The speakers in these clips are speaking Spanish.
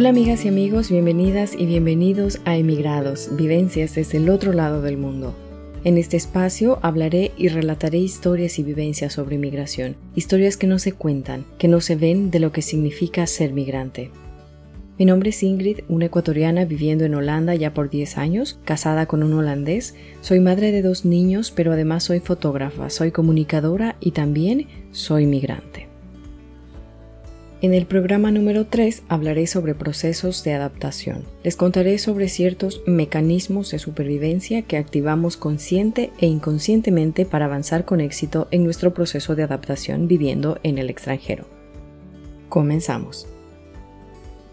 Hola amigas y amigos, bienvenidas y bienvenidos a Emigrados, vivencias desde el otro lado del mundo. En este espacio hablaré y relataré historias y vivencias sobre migración, historias que no se cuentan, que no se ven de lo que significa ser migrante. Mi nombre es Ingrid, una ecuatoriana viviendo en Holanda ya por 10 años, casada con un holandés. Soy madre de dos niños, pero además soy fotógrafa, soy comunicadora y también soy migrante. En el programa número 3 hablaré sobre procesos de adaptación. Les contaré sobre ciertos mecanismos de supervivencia que activamos consciente e inconscientemente para avanzar con éxito en nuestro proceso de adaptación viviendo en el extranjero. Comenzamos.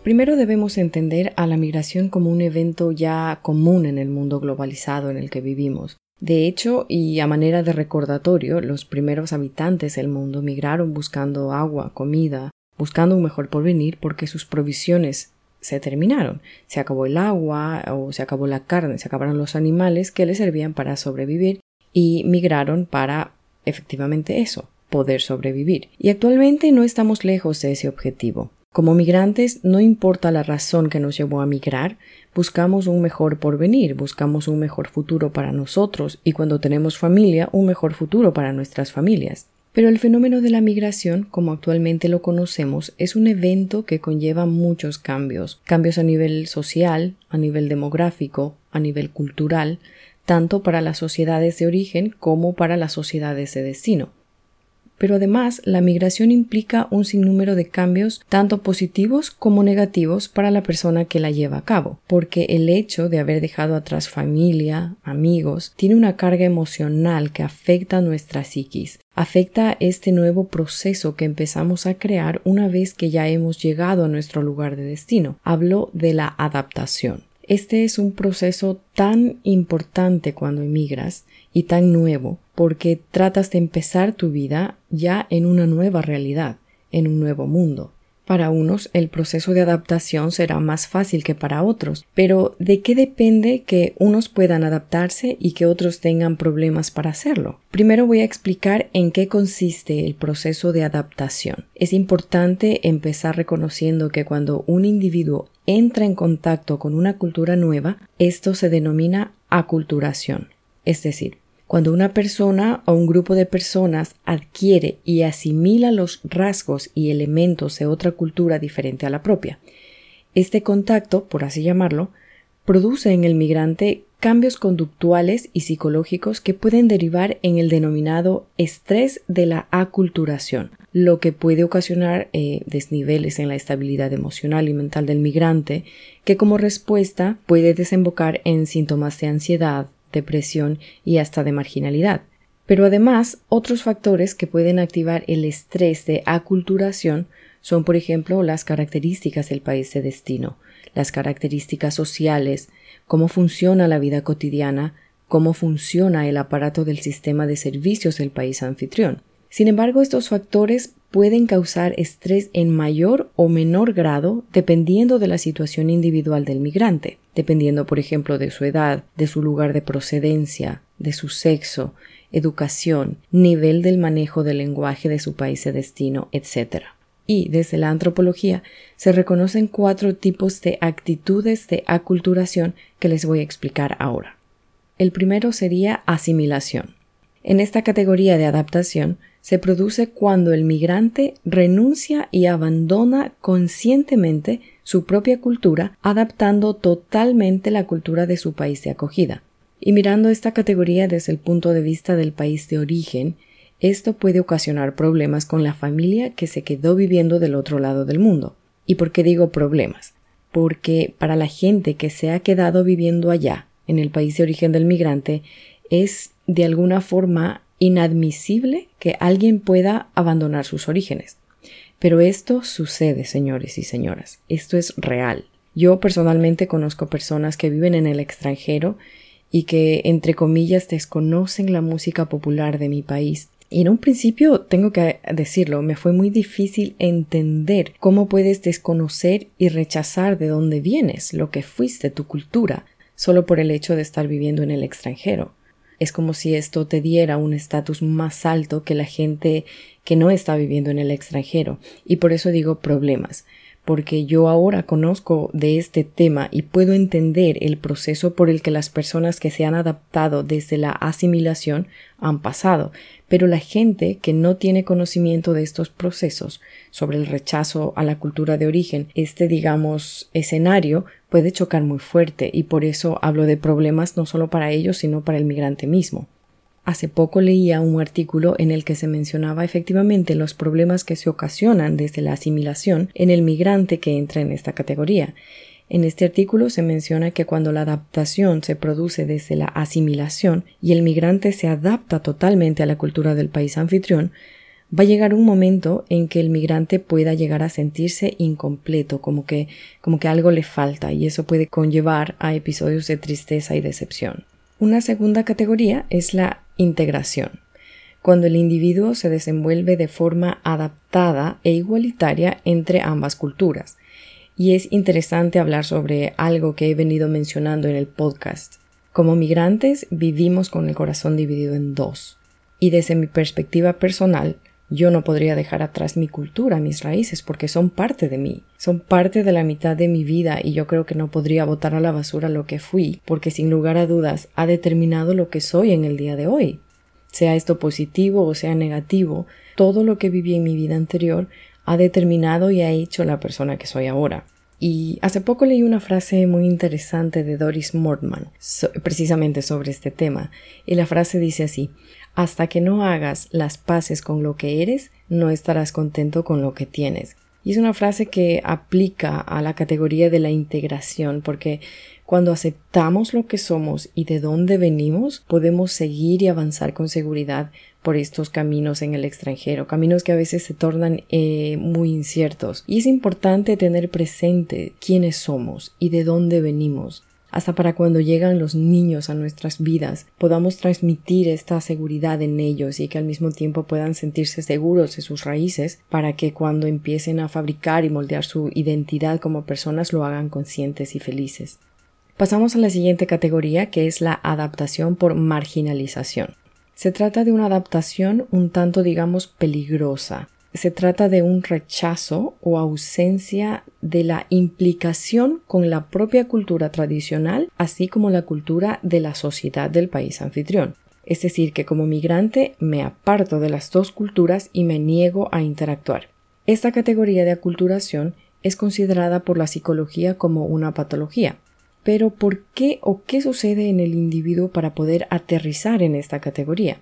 Primero debemos entender a la migración como un evento ya común en el mundo globalizado en el que vivimos. De hecho, y a manera de recordatorio, los primeros habitantes del mundo migraron buscando agua, comida, buscando un mejor porvenir porque sus provisiones se terminaron. Se acabó el agua o se acabó la carne, se acabaron los animales que les servían para sobrevivir y migraron para efectivamente eso, poder sobrevivir. Y actualmente no estamos lejos de ese objetivo. Como migrantes, no importa la razón que nos llevó a migrar, buscamos un mejor porvenir, buscamos un mejor futuro para nosotros y cuando tenemos familia, un mejor futuro para nuestras familias. Pero el fenómeno de la migración, como actualmente lo conocemos, es un evento que conlleva muchos cambios, cambios a nivel social, a nivel demográfico, a nivel cultural, tanto para las sociedades de origen como para las sociedades de destino. Pero además, la migración implica un sinnúmero de cambios tanto positivos como negativos para la persona que la lleva a cabo, porque el hecho de haber dejado atrás familia, amigos, tiene una carga emocional que afecta a nuestra psiquis, afecta este nuevo proceso que empezamos a crear una vez que ya hemos llegado a nuestro lugar de destino. Hablo de la adaptación. Este es un proceso tan importante cuando emigras y tan nuevo porque tratas de empezar tu vida ya en una nueva realidad, en un nuevo mundo. Para unos el proceso de adaptación será más fácil que para otros, pero ¿de qué depende que unos puedan adaptarse y que otros tengan problemas para hacerlo? Primero voy a explicar en qué consiste el proceso de adaptación. Es importante empezar reconociendo que cuando un individuo entra en contacto con una cultura nueva, esto se denomina aculturación. Es decir, cuando una persona o un grupo de personas adquiere y asimila los rasgos y elementos de otra cultura diferente a la propia. Este contacto, por así llamarlo, produce en el migrante cambios conductuales y psicológicos que pueden derivar en el denominado estrés de la aculturación, lo que puede ocasionar eh, desniveles en la estabilidad emocional y mental del migrante, que como respuesta puede desembocar en síntomas de ansiedad, depresión y hasta de marginalidad. Pero además, otros factores que pueden activar el estrés de aculturación son, por ejemplo, las características del país de destino, las características sociales, cómo funciona la vida cotidiana, cómo funciona el aparato del sistema de servicios del país anfitrión. Sin embargo, estos factores pueden causar estrés en mayor o menor grado dependiendo de la situación individual del migrante, dependiendo, por ejemplo, de su edad, de su lugar de procedencia, de su sexo, educación, nivel del manejo del lenguaje de su país de destino, etc. Y desde la antropología se reconocen cuatro tipos de actitudes de aculturación que les voy a explicar ahora. El primero sería asimilación. En esta categoría de adaptación se produce cuando el migrante renuncia y abandona conscientemente su propia cultura, adaptando totalmente la cultura de su país de acogida. Y mirando esta categoría desde el punto de vista del país de origen, esto puede ocasionar problemas con la familia que se quedó viviendo del otro lado del mundo. ¿Y por qué digo problemas? Porque para la gente que se ha quedado viviendo allá, en el país de origen del migrante, es de alguna forma inadmisible que alguien pueda abandonar sus orígenes. Pero esto sucede, señores y señoras. Esto es real. Yo personalmente conozco personas que viven en el extranjero y que, entre comillas, desconocen la música popular de mi país. Y en un principio, tengo que decirlo, me fue muy difícil entender cómo puedes desconocer y rechazar de dónde vienes, lo que fuiste, tu cultura, solo por el hecho de estar viviendo en el extranjero. Es como si esto te diera un estatus más alto que la gente que no está viviendo en el extranjero. Y por eso digo problemas. Porque yo ahora conozco de este tema y puedo entender el proceso por el que las personas que se han adaptado desde la asimilación han pasado, pero la gente que no tiene conocimiento de estos procesos sobre el rechazo a la cultura de origen, este digamos escenario puede chocar muy fuerte y por eso hablo de problemas no solo para ellos sino para el migrante mismo. Hace poco leía un artículo en el que se mencionaba efectivamente los problemas que se ocasionan desde la asimilación en el migrante que entra en esta categoría. En este artículo se menciona que cuando la adaptación se produce desde la asimilación y el migrante se adapta totalmente a la cultura del país anfitrión, va a llegar un momento en que el migrante pueda llegar a sentirse incompleto, como que, como que algo le falta, y eso puede conllevar a episodios de tristeza y decepción. Una segunda categoría es la integración, cuando el individuo se desenvuelve de forma adaptada e igualitaria entre ambas culturas. Y es interesante hablar sobre algo que he venido mencionando en el podcast. Como migrantes vivimos con el corazón dividido en dos. Y desde mi perspectiva personal, yo no podría dejar atrás mi cultura, mis raíces, porque son parte de mí, son parte de la mitad de mi vida y yo creo que no podría botar a la basura lo que fui, porque sin lugar a dudas ha determinado lo que soy en el día de hoy. Sea esto positivo o sea negativo, todo lo que viví en mi vida anterior ha determinado y ha hecho la persona que soy ahora. Y hace poco leí una frase muy interesante de Doris Mortman, precisamente sobre este tema, y la frase dice así, hasta que no hagas las paces con lo que eres, no estarás contento con lo que tienes. Y es una frase que aplica a la categoría de la integración, porque cuando aceptamos lo que somos y de dónde venimos, podemos seguir y avanzar con seguridad por estos caminos en el extranjero, caminos que a veces se tornan eh, muy inciertos. Y es importante tener presente quiénes somos y de dónde venimos hasta para cuando llegan los niños a nuestras vidas podamos transmitir esta seguridad en ellos y que al mismo tiempo puedan sentirse seguros de sus raíces para que cuando empiecen a fabricar y moldear su identidad como personas lo hagan conscientes y felices. Pasamos a la siguiente categoría que es la adaptación por marginalización. Se trata de una adaptación un tanto digamos peligrosa, se trata de un rechazo o ausencia de la implicación con la propia cultura tradicional, así como la cultura de la sociedad del país anfitrión. Es decir, que como migrante me aparto de las dos culturas y me niego a interactuar. Esta categoría de aculturación es considerada por la psicología como una patología. Pero ¿por qué o qué sucede en el individuo para poder aterrizar en esta categoría?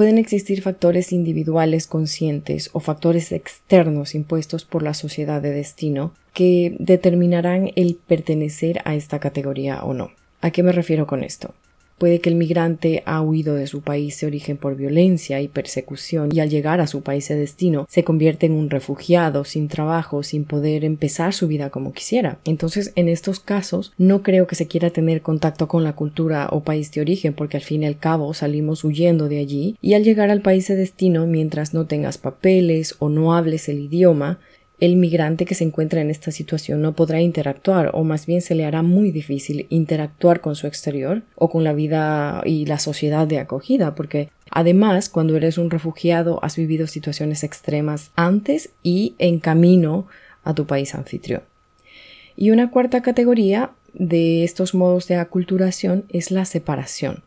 Pueden existir factores individuales conscientes o factores externos impuestos por la sociedad de destino que determinarán el pertenecer a esta categoría o no. ¿A qué me refiero con esto? Puede que el migrante ha huido de su país de origen por violencia y persecución y al llegar a su país de destino se convierte en un refugiado sin trabajo, sin poder empezar su vida como quisiera. Entonces, en estos casos, no creo que se quiera tener contacto con la cultura o país de origen porque al fin y al cabo salimos huyendo de allí y al llegar al país de destino mientras no tengas papeles o no hables el idioma, el migrante que se encuentra en esta situación no podrá interactuar o más bien se le hará muy difícil interactuar con su exterior o con la vida y la sociedad de acogida porque además cuando eres un refugiado has vivido situaciones extremas antes y en camino a tu país anfitrión. Y una cuarta categoría de estos modos de aculturación es la separación.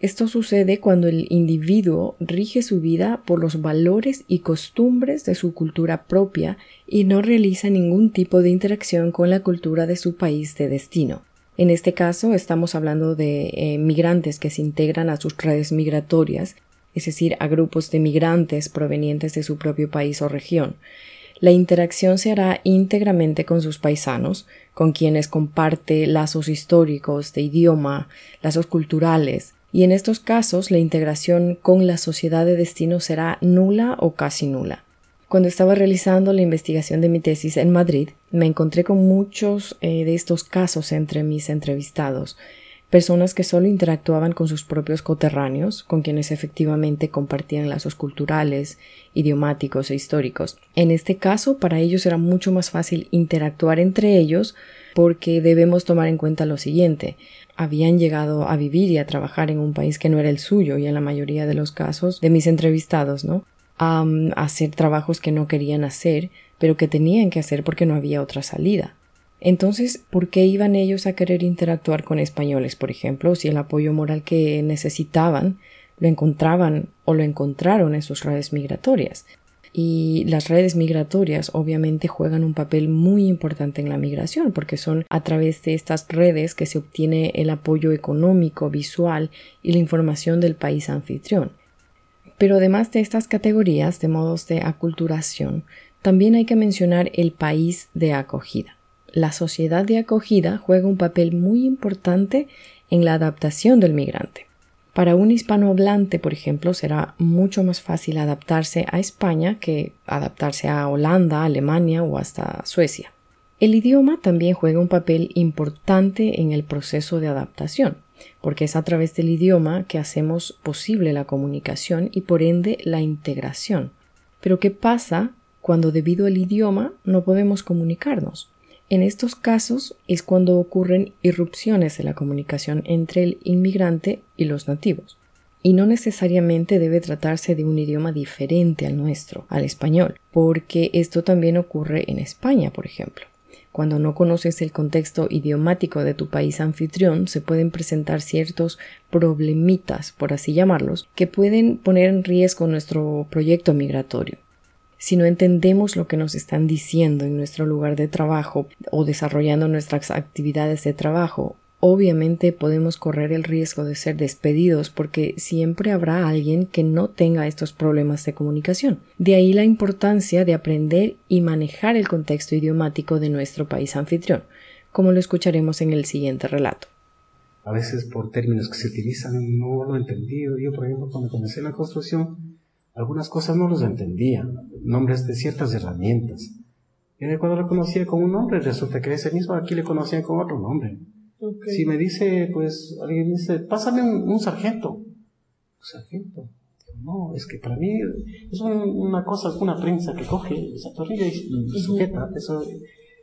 Esto sucede cuando el individuo rige su vida por los valores y costumbres de su cultura propia y no realiza ningún tipo de interacción con la cultura de su país de destino. En este caso estamos hablando de eh, migrantes que se integran a sus redes migratorias, es decir, a grupos de migrantes provenientes de su propio país o región. La interacción se hará íntegramente con sus paisanos, con quienes comparte lazos históricos, de idioma, lazos culturales, y en estos casos la integración con la sociedad de destino será nula o casi nula. Cuando estaba realizando la investigación de mi tesis en Madrid, me encontré con muchos eh, de estos casos entre mis entrevistados, personas que solo interactuaban con sus propios coterráneos, con quienes efectivamente compartían lazos culturales, idiomáticos e históricos. En este caso, para ellos era mucho más fácil interactuar entre ellos porque debemos tomar en cuenta lo siguiente habían llegado a vivir y a trabajar en un país que no era el suyo y en la mayoría de los casos de mis entrevistados, ¿no? A hacer trabajos que no querían hacer pero que tenían que hacer porque no había otra salida. Entonces, ¿por qué iban ellos a querer interactuar con españoles, por ejemplo, si el apoyo moral que necesitaban lo encontraban o lo encontraron en sus redes migratorias? Y las redes migratorias obviamente juegan un papel muy importante en la migración porque son a través de estas redes que se obtiene el apoyo económico, visual y la información del país anfitrión. Pero además de estas categorías de modos de aculturación, también hay que mencionar el país de acogida. La sociedad de acogida juega un papel muy importante en la adaptación del migrante. Para un hispanohablante, por ejemplo, será mucho más fácil adaptarse a España que adaptarse a Holanda, Alemania o hasta Suecia. El idioma también juega un papel importante en el proceso de adaptación, porque es a través del idioma que hacemos posible la comunicación y por ende la integración. Pero ¿qué pasa cuando debido al idioma no podemos comunicarnos? En estos casos es cuando ocurren irrupciones de la comunicación entre el inmigrante y los nativos. Y no necesariamente debe tratarse de un idioma diferente al nuestro, al español, porque esto también ocurre en España, por ejemplo. Cuando no conoces el contexto idiomático de tu país anfitrión, se pueden presentar ciertos problemitas, por así llamarlos, que pueden poner en riesgo nuestro proyecto migratorio si no entendemos lo que nos están diciendo en nuestro lugar de trabajo o desarrollando nuestras actividades de trabajo, obviamente podemos correr el riesgo de ser despedidos porque siempre habrá alguien que no tenga estos problemas de comunicación. De ahí la importancia de aprender y manejar el contexto idiomático de nuestro país anfitrión, como lo escucharemos en el siguiente relato. A veces por términos que se utilizan no lo he entendido. Yo, por ejemplo, cuando comencé la construcción, algunas cosas no los entendía, nombres de ciertas herramientas. Y cuando lo conocía con un nombre, resulta que ese mismo aquí le conocían con otro nombre. Si me dice, pues, alguien dice, pásame un, sargento. ¿Un sargento? No, es que para mí es una cosa, una prensa que coge, se atornilla y, sujeta. Eso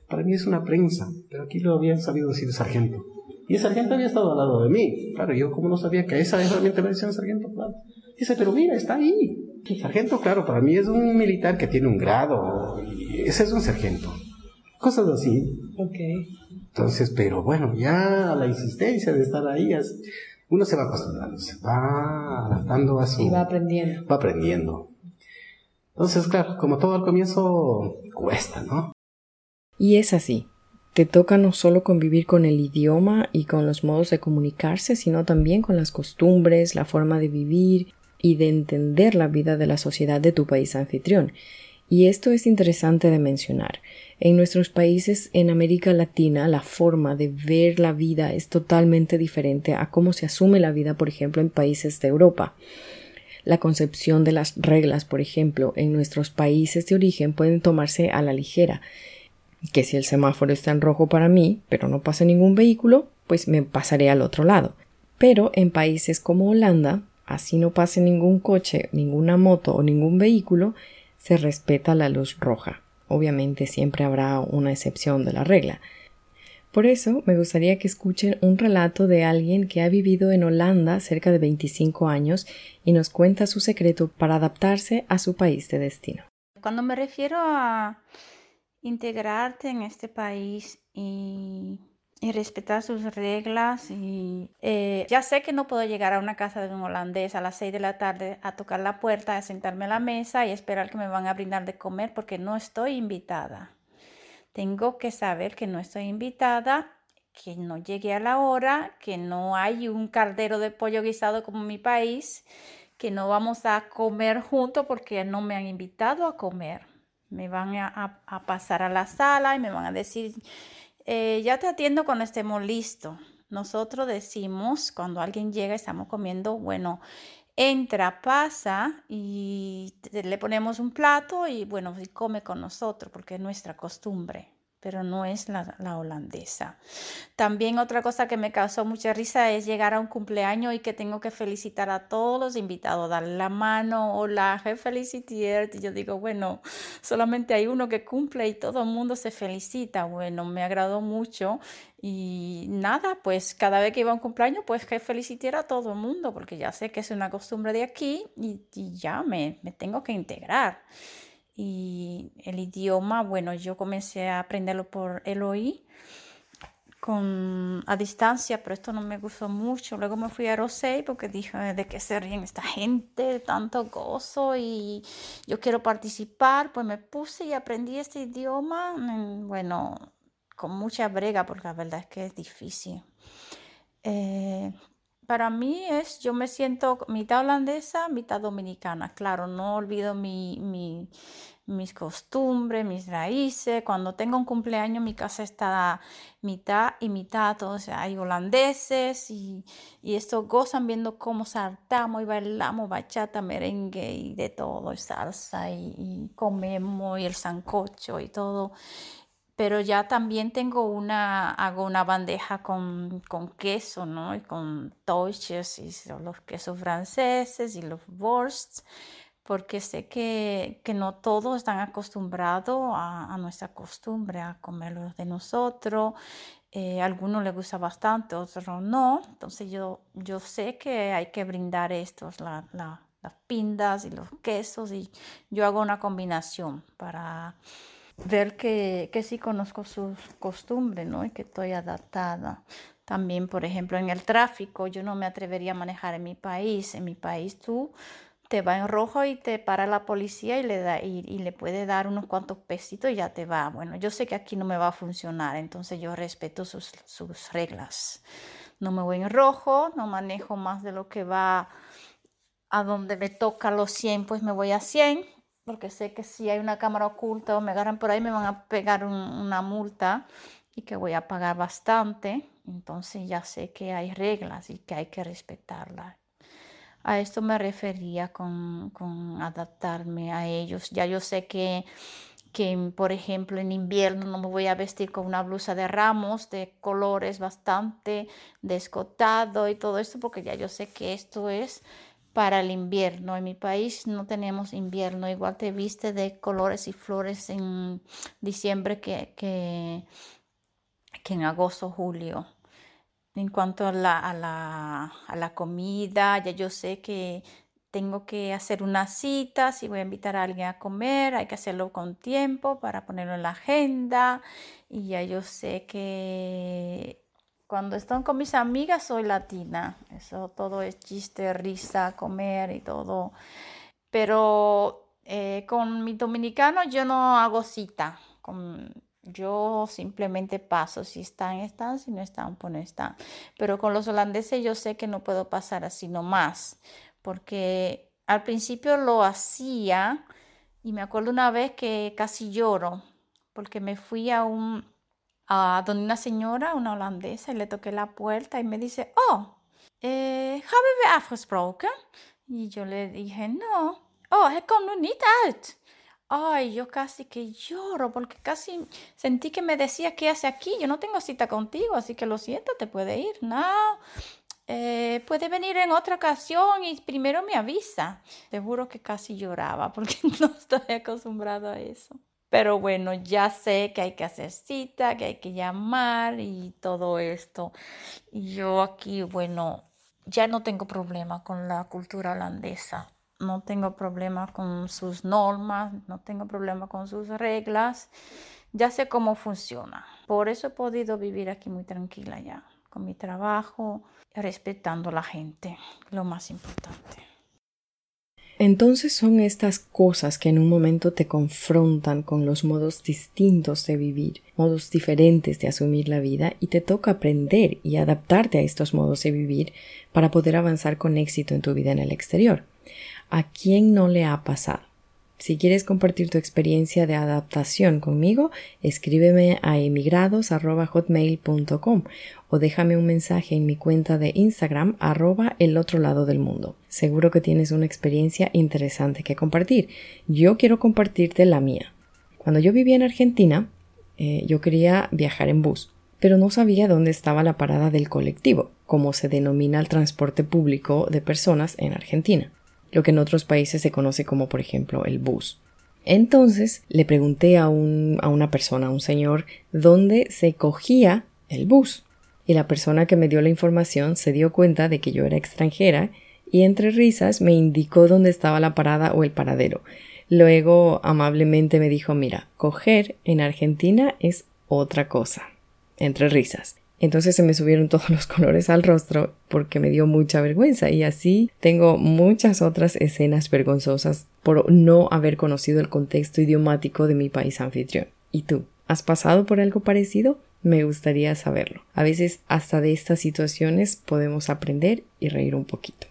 para mí es una prensa, pero aquí lo habían sabido decir sargento. Y el sargento había estado al lado de mí. Claro, yo como no sabía que esa herramienta me decían sargento, claro. Dice, pero mira, está ahí. Sargento, claro, para mí es un militar que tiene un grado. Ese es un sargento. Cosas así. Ok. Entonces, pero bueno, ya la insistencia de estar ahí, uno se va acostumbrando, se va adaptando a su... Y va aprendiendo. Va aprendiendo. Entonces, claro, como todo al comienzo, cuesta, ¿no? Y es así. Te toca no solo convivir con el idioma y con los modos de comunicarse, sino también con las costumbres, la forma de vivir y de entender la vida de la sociedad de tu país anfitrión. Y esto es interesante de mencionar. En nuestros países en América Latina la forma de ver la vida es totalmente diferente a cómo se asume la vida, por ejemplo, en países de Europa. La concepción de las reglas, por ejemplo, en nuestros países de origen pueden tomarse a la ligera. Que si el semáforo está en rojo para mí, pero no pasa ningún vehículo, pues me pasaré al otro lado. Pero en países como Holanda, así no pase ningún coche, ninguna moto o ningún vehículo, se respeta la luz roja. Obviamente siempre habrá una excepción de la regla. Por eso me gustaría que escuchen un relato de alguien que ha vivido en Holanda cerca de 25 años y nos cuenta su secreto para adaptarse a su país de destino. Cuando me refiero a integrarte en este país y respetar sus reglas. Y eh, ya sé que no puedo llegar a una casa de un holandés a las 6 de la tarde a tocar la puerta, a sentarme a la mesa y esperar que me van a brindar de comer porque no estoy invitada. Tengo que saber que no estoy invitada, que no llegué a la hora, que no hay un caldero de pollo guisado como en mi país, que no vamos a comer juntos porque no me han invitado a comer. Me van a, a pasar a la sala y me van a decir eh, ya te atiendo cuando estemos listos. Nosotros decimos, cuando alguien llega, estamos comiendo, bueno, entra, pasa y le ponemos un plato y bueno, come con nosotros porque es nuestra costumbre pero no es la, holandesa. También otra cosa que me causó mucha risa es llegar a un cumpleaños y que tengo que felicitar a todos los invitados, darle la mano, hola, felicitiert. Y yo digo, bueno, solamente hay uno que cumple y todo el mundo se felicita. Bueno, me agradó mucho y nada, pues cada vez que iba a un cumpleaños, pues que felicitara a todo el mundo, porque ya sé que es una costumbre de aquí y, ya me tengo que integrar. Y el idioma, bueno, yo comencé a aprenderlo por el con, a distancia, pero esto no me gustó mucho. Luego me fui a Rosé porque dije, ¿de qué se ríen esta gente? Tanto gozo y yo quiero participar. Pues me puse y aprendí este idioma, bueno, con mucha brega, porque la verdad es que es difícil. Eh, para mí es, yo me siento mitad holandesa, mitad dominicana. Claro, no olvido mi, mi, mis costumbres, mis raíces. Cuando tengo un cumpleaños, mi casa está mitad y mitad. Hay holandeses y, y esto gozan viendo cómo saltamos y bailamos bachata, merengue y de todo, salsa y, y comemos y el sancocho y todo pero ya también tengo una, hago una bandeja con, con queso, ¿no? Y con toches y los quesos franceses y los wursts, porque sé que, que no todos están acostumbrados a, a, nuestra costumbre, a comerlo de nosotros. Eh, a algunos les gusta bastante, otros no. Entonces yo, yo sé que hay que brindar estos, la, la, las pindas y los quesos, y yo hago una combinación para ver que, que sí conozco sus costumbres, ¿no? Y que estoy adaptada. También, por ejemplo, en el tráfico, yo no me atrevería a manejar en mi país. En mi país tú te va en rojo y te para la policía y le, da, y, le puede dar unos cuantos pesitos y ya te va. Bueno, yo sé que aquí no me va a funcionar, entonces yo respeto sus, sus reglas. No me voy en rojo, no manejo más de lo que va a donde me toca los 100, pues me voy a 100 porque sé que si hay una cámara oculta o me agarran por ahí me van a pegar un, una multa y que voy a pagar bastante. Entonces ya sé que hay reglas y que hay que respetarlas. A esto me refería con, con adaptarme a ellos. Ya yo sé que, que, por ejemplo, en invierno no me voy a vestir con una blusa de ramos, de colores bastante descotado y todo esto, porque ya yo sé que esto es para el invierno. En mi país no tenemos invierno, igual te viste de colores y flores en diciembre que, que, en agosto, julio. En cuanto a la, a, la, a la comida, ya yo sé que tengo que hacer una cita, si voy a invitar a alguien a comer, hay que hacerlo con tiempo para ponerlo en la agenda. Y ya yo sé que cuando estoy con mis amigas soy latina. Eso todo es chiste, risa, comer y todo. Pero eh, con mi dominicano yo no hago cita. Con, yo simplemente paso. Si están, están. Si no están, pues no están. Pero con los holandeses yo sé que no puedo pasar así nomás. Porque al principio lo hacía. Y me acuerdo una vez que casi lloro. Porque me fui a un a donde una señora, una holandesa, y le toqué la puerta y me dice, oh, eh, we afgesproken? Y yo le dije, no. Oh, komt nu niet uit. Ay, yo casi que lloro porque casi sentí que me decía, ¿qué hace aquí? Yo no tengo cita contigo, así que lo siento, te puede ir. No, eh, puede venir en otra ocasión y primero me avisa. Te juro que casi lloraba porque no estoy acostumbrado a eso. Pero bueno, ya sé que hay que hacer cita, que hay que llamar y todo esto. Y yo aquí, bueno, ya no tengo problema con la cultura holandesa. No tengo problema con sus normas, no tengo problema con sus reglas. Ya sé cómo funciona. Por eso he podido vivir aquí muy tranquila ya, con mi trabajo, respetando a la gente, lo más importante. Entonces son estas cosas que en un momento te confrontan con los modos distintos de vivir, modos diferentes de asumir la vida y te toca aprender y adaptarte a estos modos de vivir para poder avanzar con éxito en tu vida en el exterior. ¿A quién no le ha pasado? Si quieres compartir tu experiencia de adaptación conmigo, escríbeme a emigrados.hotmail.com o déjame un mensaje en mi cuenta de Instagram arroba el otro lado del mundo. Seguro que tienes una experiencia interesante que compartir. Yo quiero compartirte la mía. Cuando yo vivía en Argentina, eh, yo quería viajar en bus, pero no sabía dónde estaba la parada del colectivo, como se denomina el transporte público de personas en Argentina lo que en otros países se conoce como por ejemplo el bus. Entonces le pregunté a, un, a una persona, a un señor, dónde se cogía el bus. Y la persona que me dio la información se dio cuenta de que yo era extranjera y entre risas me indicó dónde estaba la parada o el paradero. Luego amablemente me dijo, mira, coger en Argentina es otra cosa, entre risas. Entonces se me subieron todos los colores al rostro porque me dio mucha vergüenza y así tengo muchas otras escenas vergonzosas por no haber conocido el contexto idiomático de mi país anfitrión. ¿Y tú? ¿Has pasado por algo parecido? Me gustaría saberlo. A veces hasta de estas situaciones podemos aprender y reír un poquito.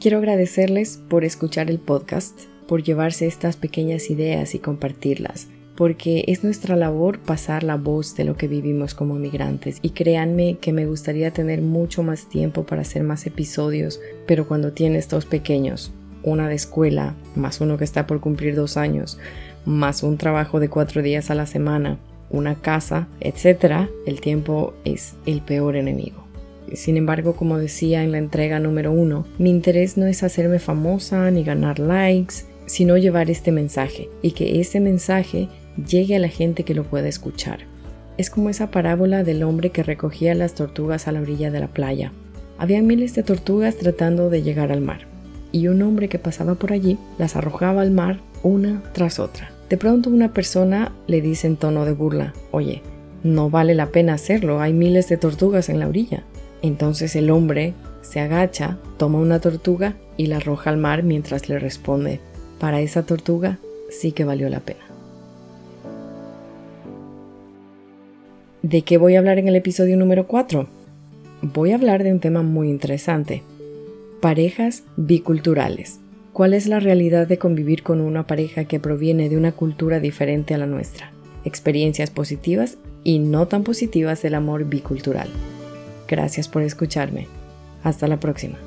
Quiero agradecerles por escuchar el podcast, por llevarse estas pequeñas ideas y compartirlas porque es nuestra labor pasar la voz de lo que vivimos como migrantes y créanme que me gustaría tener mucho más tiempo para hacer más episodios, pero cuando tienes dos pequeños, una de escuela, más uno que está por cumplir dos años, más un trabajo de cuatro días a la semana, una casa, etc., el tiempo es el peor enemigo. Sin embargo, como decía en la entrega número uno, mi interés no es hacerme famosa ni ganar likes, sino llevar este mensaje y que ese mensaje llegue a la gente que lo pueda escuchar. Es como esa parábola del hombre que recogía las tortugas a la orilla de la playa. Había miles de tortugas tratando de llegar al mar, y un hombre que pasaba por allí las arrojaba al mar una tras otra. De pronto una persona le dice en tono de burla, oye, no vale la pena hacerlo, hay miles de tortugas en la orilla. Entonces el hombre se agacha, toma una tortuga y la arroja al mar mientras le responde, para esa tortuga sí que valió la pena. ¿De qué voy a hablar en el episodio número 4? Voy a hablar de un tema muy interesante. Parejas biculturales. ¿Cuál es la realidad de convivir con una pareja que proviene de una cultura diferente a la nuestra? Experiencias positivas y no tan positivas del amor bicultural. Gracias por escucharme. Hasta la próxima.